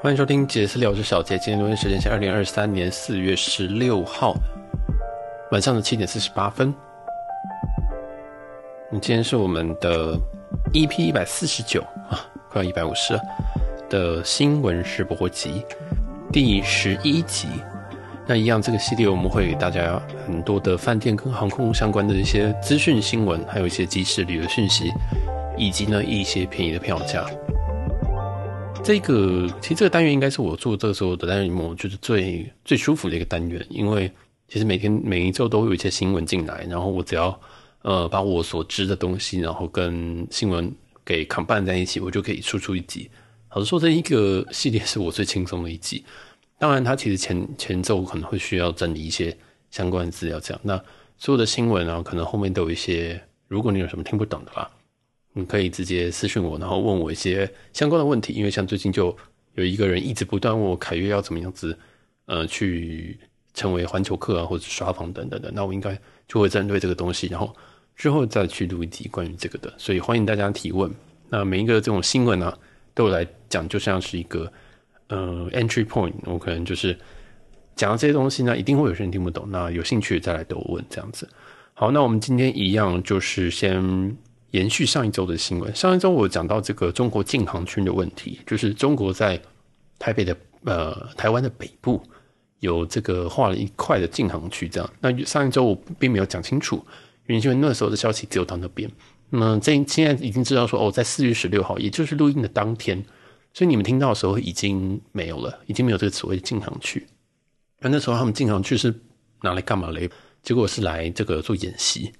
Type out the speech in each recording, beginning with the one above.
欢迎收听杰斯聊，我是小杰。今天录音时间是二零二三年四月十六号晚上的七点四十八分。今天是我们的 EP 一百四十九啊，快要一百五十了的新闻试播集第十一集。那一样，这个系列我们会给大家很多的饭店跟航空相关的一些资讯新闻，还有一些即时旅游讯息，以及呢一些便宜的票价。这个其实这个单元应该是我做这个时候的单元里面，我觉得最最舒服的一个单元，因为其实每天每一周都有一些新闻进来，然后我只要呃把我所知的东西，然后跟新闻给 combine 在一起，我就可以输出一集。老实说，这一个系列是我最轻松的一集。当然，它其实前前奏可能会需要整理一些相关的资料，这样。那所有的新闻啊，可能后面都有一些，如果你有什么听不懂的话。你可以直接私信我，然后问我一些相关的问题。因为像最近就有一个人一直不断问我凯越要怎么样子，呃，去成为环球客啊，或者刷房等等的。那我应该就会针对这个东西，然后之后再去录一集关于这个的。所以欢迎大家提问。那每一个这种新闻、啊，对我来讲就像是一个呃 entry point。我可能就是讲到这些东西呢，一定会有些人听不懂。那有兴趣再来逗我问这样子。好，那我们今天一样就是先。延续上一周的新闻，上一周我讲到这个中国禁航区的问题，就是中国在台北的呃台湾的北部有这个划了一块的禁航区，这样。那上一周我并没有讲清楚，原因为那时候的消息只有到那边。那么这现在已经知道说哦，在四月十六号，也就是录音的当天，所以你们听到的时候已经没有了，已经没有这个所谓的禁航区。那那时候他们禁航区是拿来干嘛嘞？结果是来这个做演习。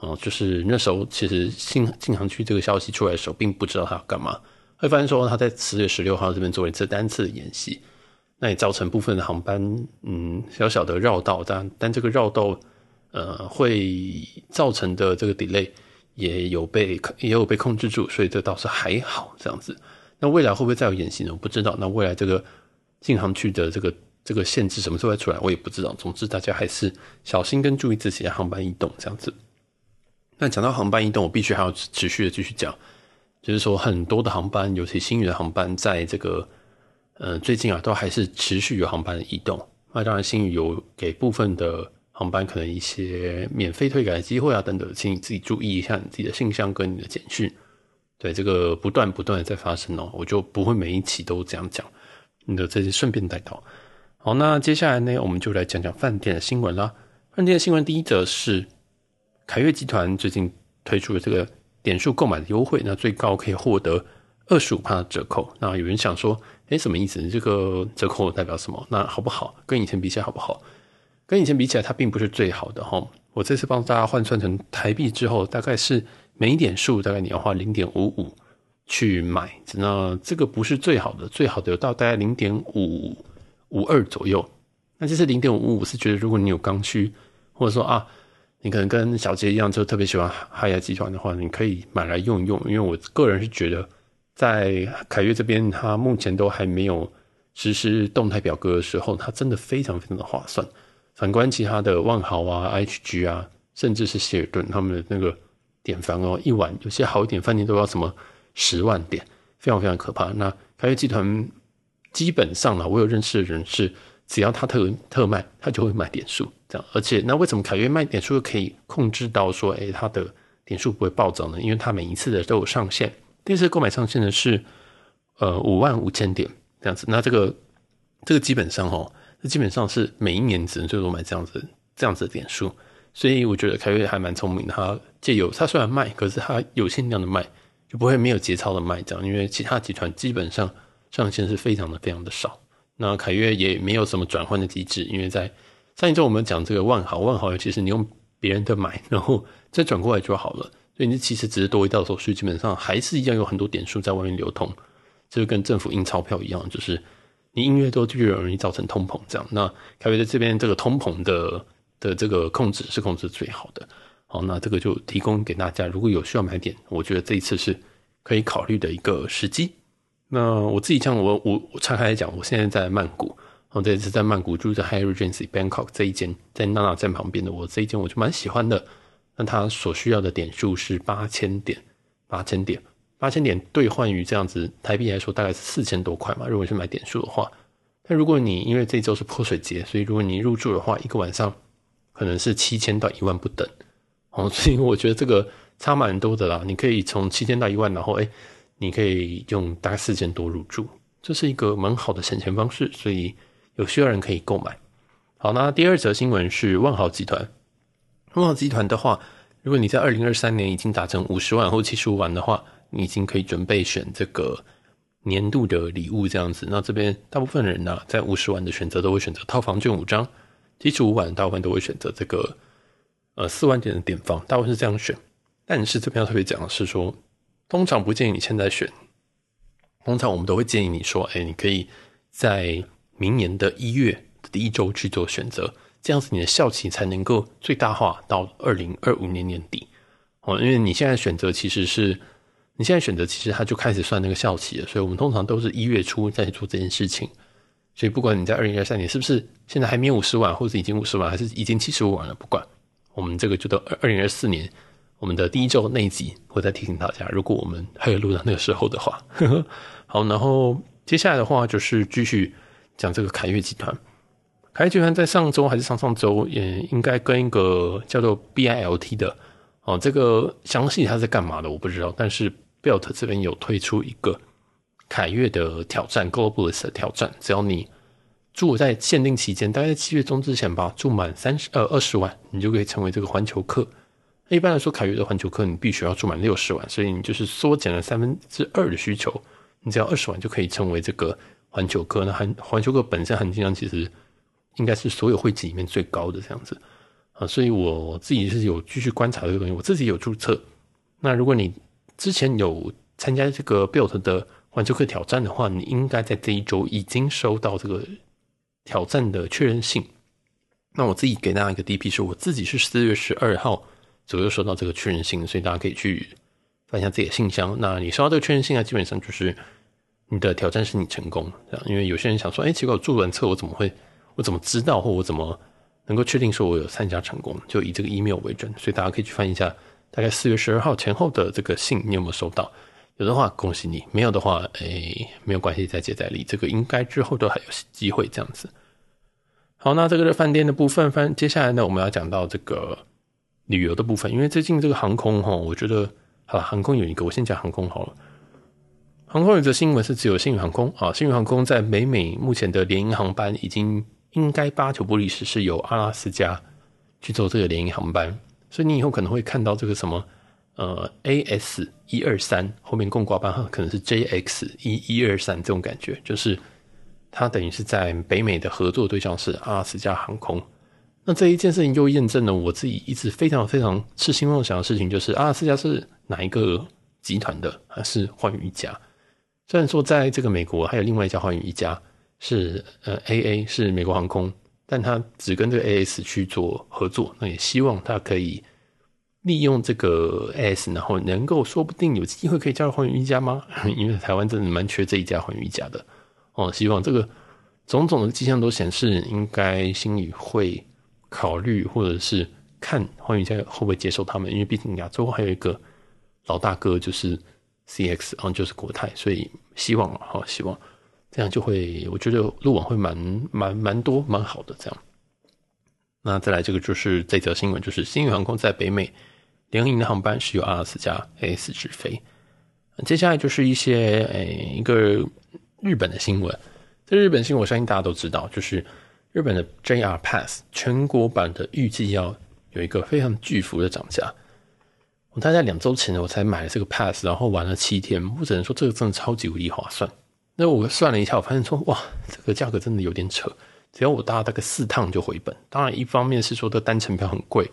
哦，就是那时候，其实禁禁航区这个消息出来的时候，并不知道他要干嘛。会发现说他在十月十六号这边做了一次单次的演习，那也造成部分的航班，嗯，小小的绕道，但但这个绕道，呃，会造成的这个 delay 也有被也有被控制住，所以这倒是还好这样子。那未来会不会再有演习呢？我不知道。那未来这个禁航区的这个这个限制什么时候会出来，我也不知道。总之，大家还是小心跟注意自己的航班移动这样子。那讲到航班移动，我必须还要持续的继续讲，就是说很多的航班，尤其新宇的航班，在这个呃最近啊，都还是持续有航班的移动。那当然，新宇有给部分的航班可能一些免费退改的机会啊等等，请你自己注意一下你自己的信箱跟你的简讯。对，这个不断不断的在发生哦，我就不会每一期都这样讲，你的这些顺便带到。好，那接下来呢，我们就来讲讲饭店的新闻啦。饭店的新闻第一则是。凯悦集团最近推出的这个点数购买的优惠，那最高可以获得二十五趴的折扣。那有人想说，哎，什么意思？这个折扣代表什么？那好不好？跟以前比起来好不好？跟以前比起来，它并不是最好的哈。我这次帮大家换算成台币之后，大概是每一点数大概你要花零点五五去买，那这个不是最好的，最好的有到大概零点五五二左右。那这是零点五五，是觉得如果你有刚需，或者说啊。你可能跟小杰一样，就特别喜欢哈亚集团的话，你可以买来用一用。因为我个人是觉得，在凯悦这边，它目前都还没有实施动态表格的时候，它真的非常非常的划算。反观其他的万豪啊、HG 啊，甚至是希尔顿，他们的那个点房哦，一晚有些好一点饭店都要什么十万点，非常非常可怕。那凯悦集团基本上呢，我有认识的人是。只要他特特卖，他就会卖点数，这样。而且，那为什么凯悦卖点数可以控制到说，诶、欸，他的点数不会暴涨呢？因为他每一次的都有上限。第一次购买上限的是，呃，五万五千点这样子。那这个这个基本上哦，这基本上是每一年只能最多买这样子这样子的点数。所以我觉得凯悦还蛮聪明的，他借由他虽然卖，可是他有限量的卖，就不会没有节操的卖这样。因为其他集团基本上上限是非常的非常的少。那凯悦也没有什么转换的机制，因为在上一周我们讲这个万豪，万豪其是你用别人的买，然后再转过来就好了，所以你其实只是多一道手续，基本上还是一样有很多点数在外面流通，就跟政府印钞票一样，就是你印越多就越容易造成通膨这样。那凯悦在这边这个通膨的的这个控制是控制最好的，好，那这个就提供给大家，如果有需要买点，我觉得这一次是可以考虑的一个时机。那我自己像我我我岔开来讲，我现在在曼谷，然后这次在曼谷住在 Hyatt Regency Bangkok 这一间，在娜娜站旁边的我这一间我就蛮喜欢的。那它所需要的点数是八千点，八千点，八千点兑换于这样子台币来说，大概是四千多块嘛。如果是买点数的话，但如果你因为这周是泼水节，所以如果你入住的话，一个晚上可能是七千到一万不等。哦，所以我觉得这个差蛮多的啦。你可以从七千到一万，然后哎，你可以用大概四千多入住，这是一个蛮好的省钱方式，所以有需要人可以购买。好，那第二则新闻是万豪集团。万豪集团的话，如果你在二零二三年已经达成五十万或七十五万的话，你已经可以准备选这个年度的礼物这样子。那这边大部分人呢、在五十万的选择都会选择套房券五张，七十五万大部分都会选择这个呃四万点的点房，大部分是这样选。但是这边要特别讲的是说，通常不建议你现在选，通常我们都会建议你说，哎，你可以在明年的一月。第一周去做选择，这样子你的效期才能够最大化到二零二五年年底哦。因为你现在选择其实是，你现在选择其实它就开始算那个效期了，所以我们通常都是一月初再做这件事情。所以不管你在二零二三年是不是现在还没有五十万，或者已经五十万，还是已经七十五万了，不管我们这个就到二零二四年我们的第一周那一集，我再提醒大家，如果我们还有录到那个时候的话，呵 呵好，然后接下来的话就是继续讲这个凯悦集团。凯悦集团在上周还是上上周，也应该跟一个叫做 BILT 的哦，这个详细它是干嘛的我不知道。但是 BILT 这边有推出一个凯悦的挑战，Globalist 的挑战，只要你住在限定期间，大概在七月中之前吧，住满三十呃二十万，你就可以成为这个环球客。一般来说，凯悦的环球客你必须要住满六十万，所以你就是缩减了三分之二的需求，你只要二十万就可以成为这个环球客。那环环球客本身含金量其实。应该是所有会籍里面最高的这样子啊，所以我自己是有继续观察这个东西，我自己有注册。那如果你之前有参加这个 Built 的环球客挑战的话，你应该在这一周已经收到这个挑战的确认信。那我自己给大家一个 DP，是我自己是四月十二号左右收到这个确认信，所以大家可以去翻一下自己的信箱。那你收到这个确认信啊，基本上就是你的挑战是你成功，因为有些人想说，哎，奇怪，我做完测我怎么会？我怎么知道，或我怎么能够确定说我有参加成功？就以这个 email 为准，所以大家可以去翻一下，大概四月十二号前后的这个信，你有没有收到？有的话恭喜你，没有的话，哎，没有关系，再接再厉，这个应该之后都还有机会这样子。好，那这个是饭店的部分，翻接下来呢，我们要讲到这个旅游的部分，因为最近这个航空哈，我觉得好了，航空有一个，我先讲航空好了。航空有则新闻是只有星宇航空啊，星宇航空在北美目前的联营航班已经。应该八九不离十是由阿拉斯加去做这个联营航班，所以你以后可能会看到这个什么呃 AS 一二三后面共挂班号可能是 JX 一一二三这种感觉，就是它等于是在北美的合作对象是阿拉斯加航空。那这一件事情就验证了我自己一直非常非常痴心妄想的事情，就是阿拉斯加是哪一个集团的？还是寰宇一家？虽然说在这个美国还有另外一家寰宇一家。是呃，A A 是美国航空，但他只跟这个 A S 去做合作，那也希望他可以利用这个 S，然后能够说不定有机会可以加入寰宇一家吗？因为台湾真的蛮缺这一家寰宇一家的哦。希望这个种种的迹象都显示，应该星宇会考虑或者是看寰宇一家会不会接受他们，因为毕竟亚洲还有一个老大哥就是 C X，然后就是国泰，所以希望啊，好希望。这样就会，我觉得路网会蛮蛮蛮多蛮好的。这样，那再来这个就是这则新闻，就是星宇航空在北美联营的航班是由阿拉斯加 AS 直飞。接下来就是一些诶、一个日本的新闻，这日本新闻我相信大家都知道，就是日本的 JR Pass 全国版的预计要有一个非常巨幅的涨价。我大概两周前我才买了这个 Pass，然后玩了七天，我只能说这个真的超级无敌划算。那我算了一下，我发现说，哇，这个价格真的有点扯。只要我搭大概四趟就回本。当然，一方面是说这单程票很贵，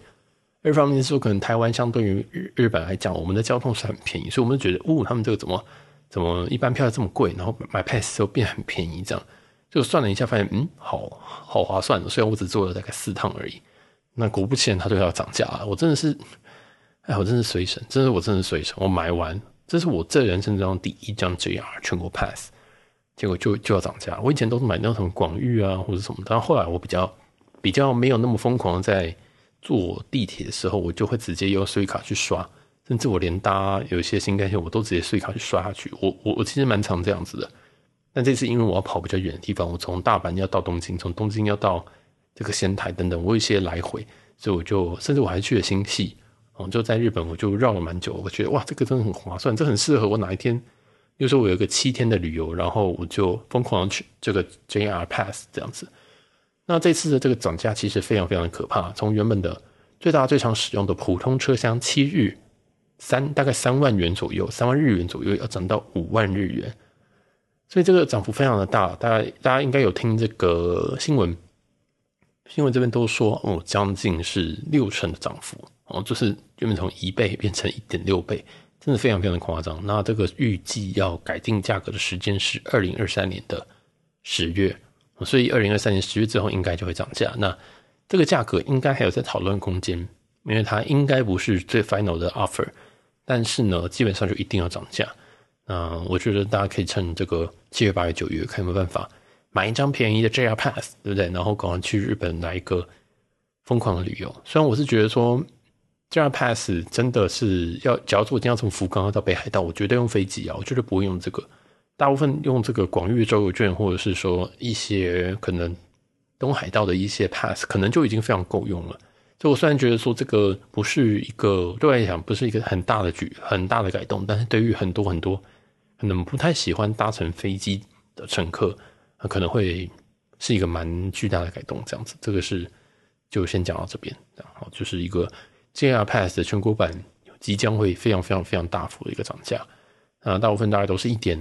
一方面是说可能台湾相对于日日本来讲，我们的交通是很便宜，所以我们就觉得，哦，他们这个怎么怎么一般票这么贵，然后买 pass 就变很便宜，这样就算了一下，发现嗯，好好划算的。虽然我只坐了大概四趟而已，那果不其然，它就要涨价了。我真的是，哎，我真是随神，真的我真的是衰神。我买完，这是我这人生中第一张 JR 全国 pass。结果就就要涨价。我以前都是买那种广域啊或者什么，但后来我比较比较没有那么疯狂在坐地铁的时候，我就会直接用 c 卡去刷，甚至我连搭有一些新干线，我都直接 c 卡去刷下去。我我我其实蛮常这样子的。但这次因为我要跑比较远的地方，我从大阪要到东京，从东京要到这个仙台等等，我有一些来回，所以我就甚至我还去了新潟，哦，就在日本我就绕了蛮久，我觉得哇，这个真的很划算，这很适合我哪一天，比如说我有一个七天的旅游，然后我就疯狂去这个 JR Pass 这样子。那这次的这个涨价其实非常非常的可怕，从原本的最大最常使用的普通车厢七日三大概三万元左右，三万日元左右，要涨到五万日元。所以这个涨幅非常的大，大家大家应该有听这个新闻，新闻这边都说哦，将近是六成的涨幅哦，就是原本从一倍变成一点六倍，真的非常非常的夸张。那这个预计要改定价格的时间是二零二三年的十月，所以二零二三年十月之后应该就会涨价。那这个价格应该还有在讨论空间，因为它应该不是最 final 的 offer，但是呢，基本上就一定要涨价。那，我觉得大家可以趁这个七月、八月、九月，看有没有办法买一张便宜的 JR Pass，对不对？然后赶快去日本来一个疯狂的旅游。虽然我是觉得说 JR Pass 真的是要，假如说我今天要从福冈到北海道，我绝对用飞机啊，我绝对不会用这个。大部分用这个广域周游券，或者是说一些可能东海道的一些 Pass，可能就已经非常够用了。所以我虽然觉得说这个不是一个对我来讲不是一个很大的举很大的改动，但是对于很多很多。可能不太喜欢搭乘飞机的乘客，可能会是一个蛮巨大的改动。这样子，这个是就先讲到这边。然后就是一个 JR Pass 的全国版即将会非常非常非常大幅的一个涨价。啊，大部分大概都是一点，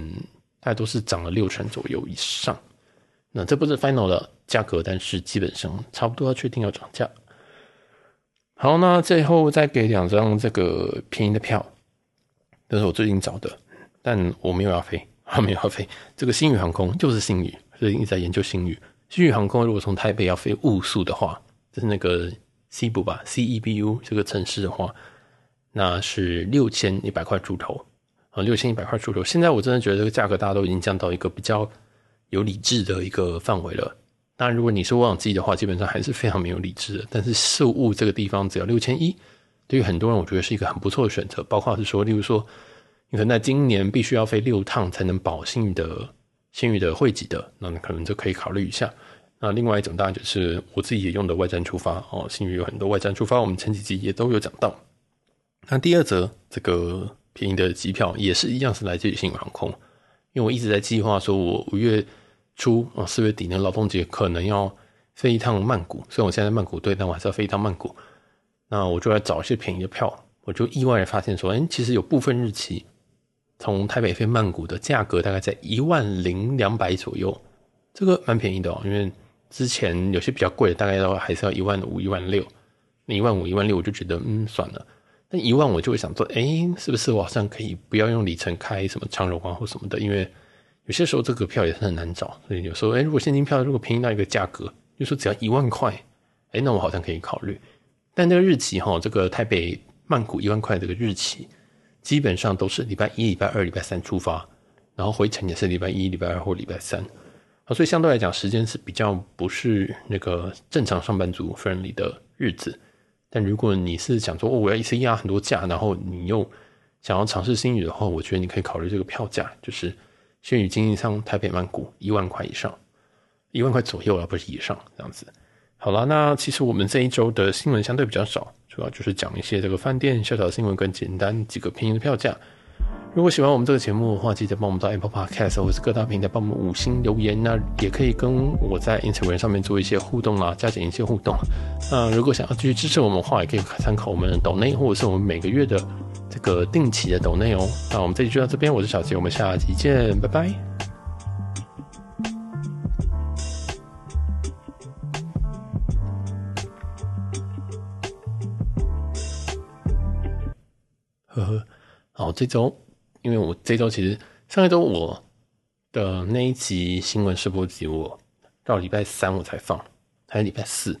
大概都是涨了六成左右以上。那这不是 final 的价格，但是基本上差不多要确定要涨价。好，那最后再给两张这个便宜的票，这是我最近找的。但我没有要飞，我没有要飞。这个新宇航空就是新宇，所以一直在研究新宇。新宇航空如果从台北要飞雾宿的话，就是那个西部吧，C E B U 这个城市的话，那是六千一百块出头啊，六千一百块出头。现在我真的觉得这个价格大家都已经降到一个比较有理智的一个范围了。当然，如果你是旺季的话，基本上还是非常没有理智的。但是事物这个地方只要六千一，对于很多人我觉得是一个很不错的选择。包括是说，例如说。你可能在今年必须要飞六趟才能保信的星宇的汇集的，那你可能就可以考虑一下。那另外一种当然就是我自己也用的外站出发哦，星宇有很多外站出发，我们前几集也都有讲到。那第二则这个便宜的机票也是一样是来自于新航空，因为我一直在计划说我五月初啊四月底的劳动节可能要飞一趟曼谷，虽然我现在在曼谷对，但我还是要飞一趟曼谷。那我就来找一些便宜的票，我就意外的发现说，哎，其实有部分日期。从台北飞曼谷的价格大概在一万零两百左右，这个蛮便宜的哦。因为之前有些比较贵的，大概都还是要一万五、一万六。那一万五、一万六，我就觉得嗯算了。一万我就会想说，哎，是不是我好像可以不要用里程开什么长荣啊或什么的？因为有些时候这个票也是很难找，所以有时候哎，如果现金票如果便宜到一个价格，就说只要一万块，哎，那我好像可以考虑。但这个日期哈，这个台北曼谷一万块这个日期。基本上都是礼拜一、礼拜二、礼拜三出发，然后回程也是礼拜一、礼拜二或礼拜三，所以相对来讲时间是比较不是那个正常上班族 friendly 的日子。但如果你是想说，哦，我要一次压很多价，然后你又想要尝试新宇的话，我觉得你可以考虑这个票价，就是新宇经济舱台北曼谷一万块以上，一万块左右而不是以上这样子。好了，那其实我们这一周的新闻相对比较少。主要就是讲一些这个饭店小小的新闻，跟简单几个便宜的票价。如果喜欢我们这个节目的话，记得帮我们到 Apple Podcast 或是各大平台帮我们五星留言。那也可以跟我在 Instagram 上面做一些互动啦，加减一些互动。那如果想要继续支持我们的话，也可以参考我们的抖内，或者是我们每个月的这个定期的抖内哦。那我们这集就到这边，我是小杰，我们下集见，拜拜。这周因为我这周其实上一周我的那一集新闻试播集，我到礼拜三我才放，还是礼拜四。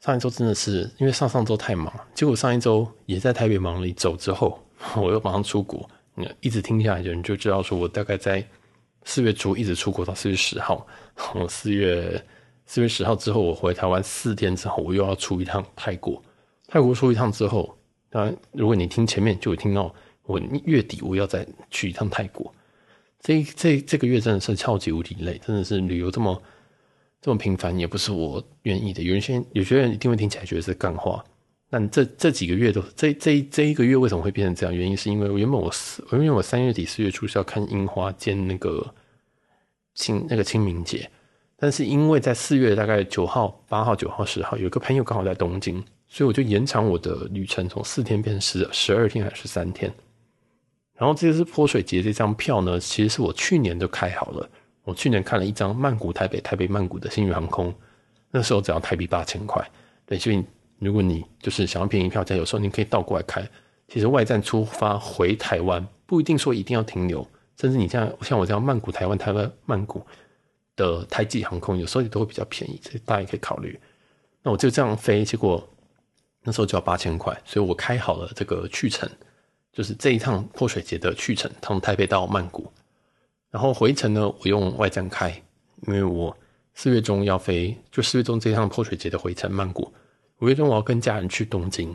上一周真的是因为上上周太忙，结果上一周也在台北忙了一周之后，我又马上出国。一直听下来的人就知道，说我大概在四月初一直出国到四月十号。我四月四月十号之后，我回台湾四天之后，我又要出一趟泰国。泰国出一趟之后，当然如果你听前面就会听到我月底我要再去一趟泰国。这这这个月真的是超级无敌累，真的是旅游这么这么频繁，也不是我愿意的。有人先有些人一定会听起来觉得是干话，但这这几个月都这这这一个月为什么会变成这样？原因是因为原本我四，因为我三月底四月初是要看樱花兼那个清那个清明节，但是因为在四月大概九号、八号、九号、十号，有个朋友刚好在东京，所以我就延长我的旅程，从四天变成十十二天还是三天。然后这次泼水节这张票呢，其实是我去年就开好了。我去年看了一张曼谷台北、台北曼谷的星宇航空，那时候只要台币八千块。对，所以如果你就是想要便宜票价，有时候你可以倒过来开。其实外站出发回台湾不一定说一定要停留，甚至你像像我这样曼谷台湾、台湾曼谷的台籍航空，有时候也都会比较便宜，所以大家也可以考虑。那我就这样飞，结果那时候就要八千块，所以我开好了这个去程。就是这一趟泼水节的去程，从台北到曼谷，然后回程呢，我用外站开，因为我四月中要飞，就四月中这一趟泼水节的回程曼谷，五月中我要跟家人去东京，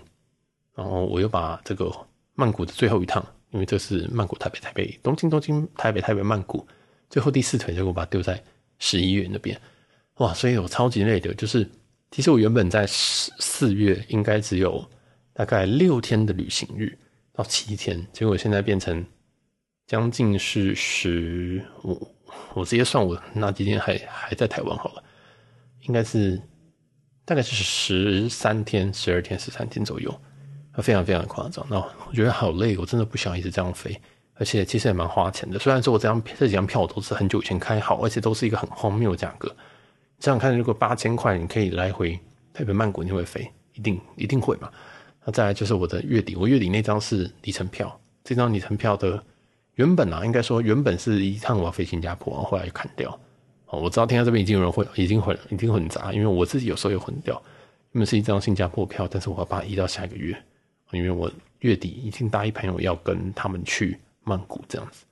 然后我又把这个曼谷的最后一趟，因为这是曼谷台北台北东京东京台北台北曼谷，最后第四腿就我把它丢在十一月那边，哇，所以我超级累的，就是其实我原本在四四月应该只有大概六天的旅行日。到七天，结果现在变成将近是十五，我直接算我那几天还还在台湾好了，应该是大概是十三天、十二天、十三天左右，非常非常夸张。那我觉得好累，我真的不想一直这样飞，而且其实也蛮花钱的。虽然说我这张这几张票我都是很久以前开好，而且都是一个很荒谬的价格。这样看，如果八千块你可以来回台北曼谷，你会飞？一定一定会嘛？那再来就是我的月底，我月底那张是里程票，这张里程票的原本啊，应该说原本是一趟我要飞新加坡，后来砍掉。哦，我知道听到这边已经有人混，已经混，已经混杂，因为我自己有时候也混掉。原本是一张新加坡票，但是我要把它移到下一个月，因为我月底已经答应朋友要跟他们去曼谷这样子。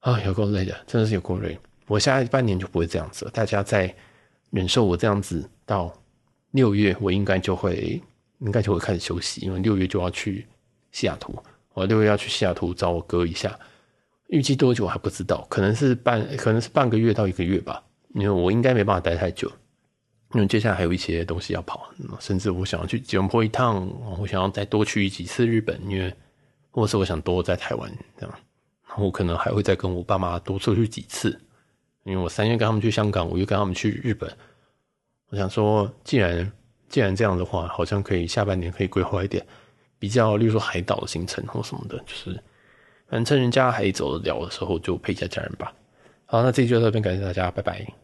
啊，有够累的，真的是有够累。我下半年就不会这样子了，大家再忍受我这样子到六月，我应该就会。应该就会开始休息，因为六月就要去西雅图。我六月要去西雅图找我哥一下，预计多久还不知道，可能是半，可能是半个月到一个月吧。因为我应该没办法待太久，因为接下来还有一些东西要跑，甚至我想要去吉隆坡一趟，我想要再多去几次日本，因为或是我想多在台湾这样，然后我可能还会再跟我爸妈多出去几次，因为我三月跟他们去香港，五月跟他们去日本。我想说，既然既然这样的话，好像可以下半年可以规划一点比较，例如说海岛的行程或什么的，就是反正趁人家还走得了的时候，就陪一下家人吧。好，那这期就到这边，感谢大家，拜拜。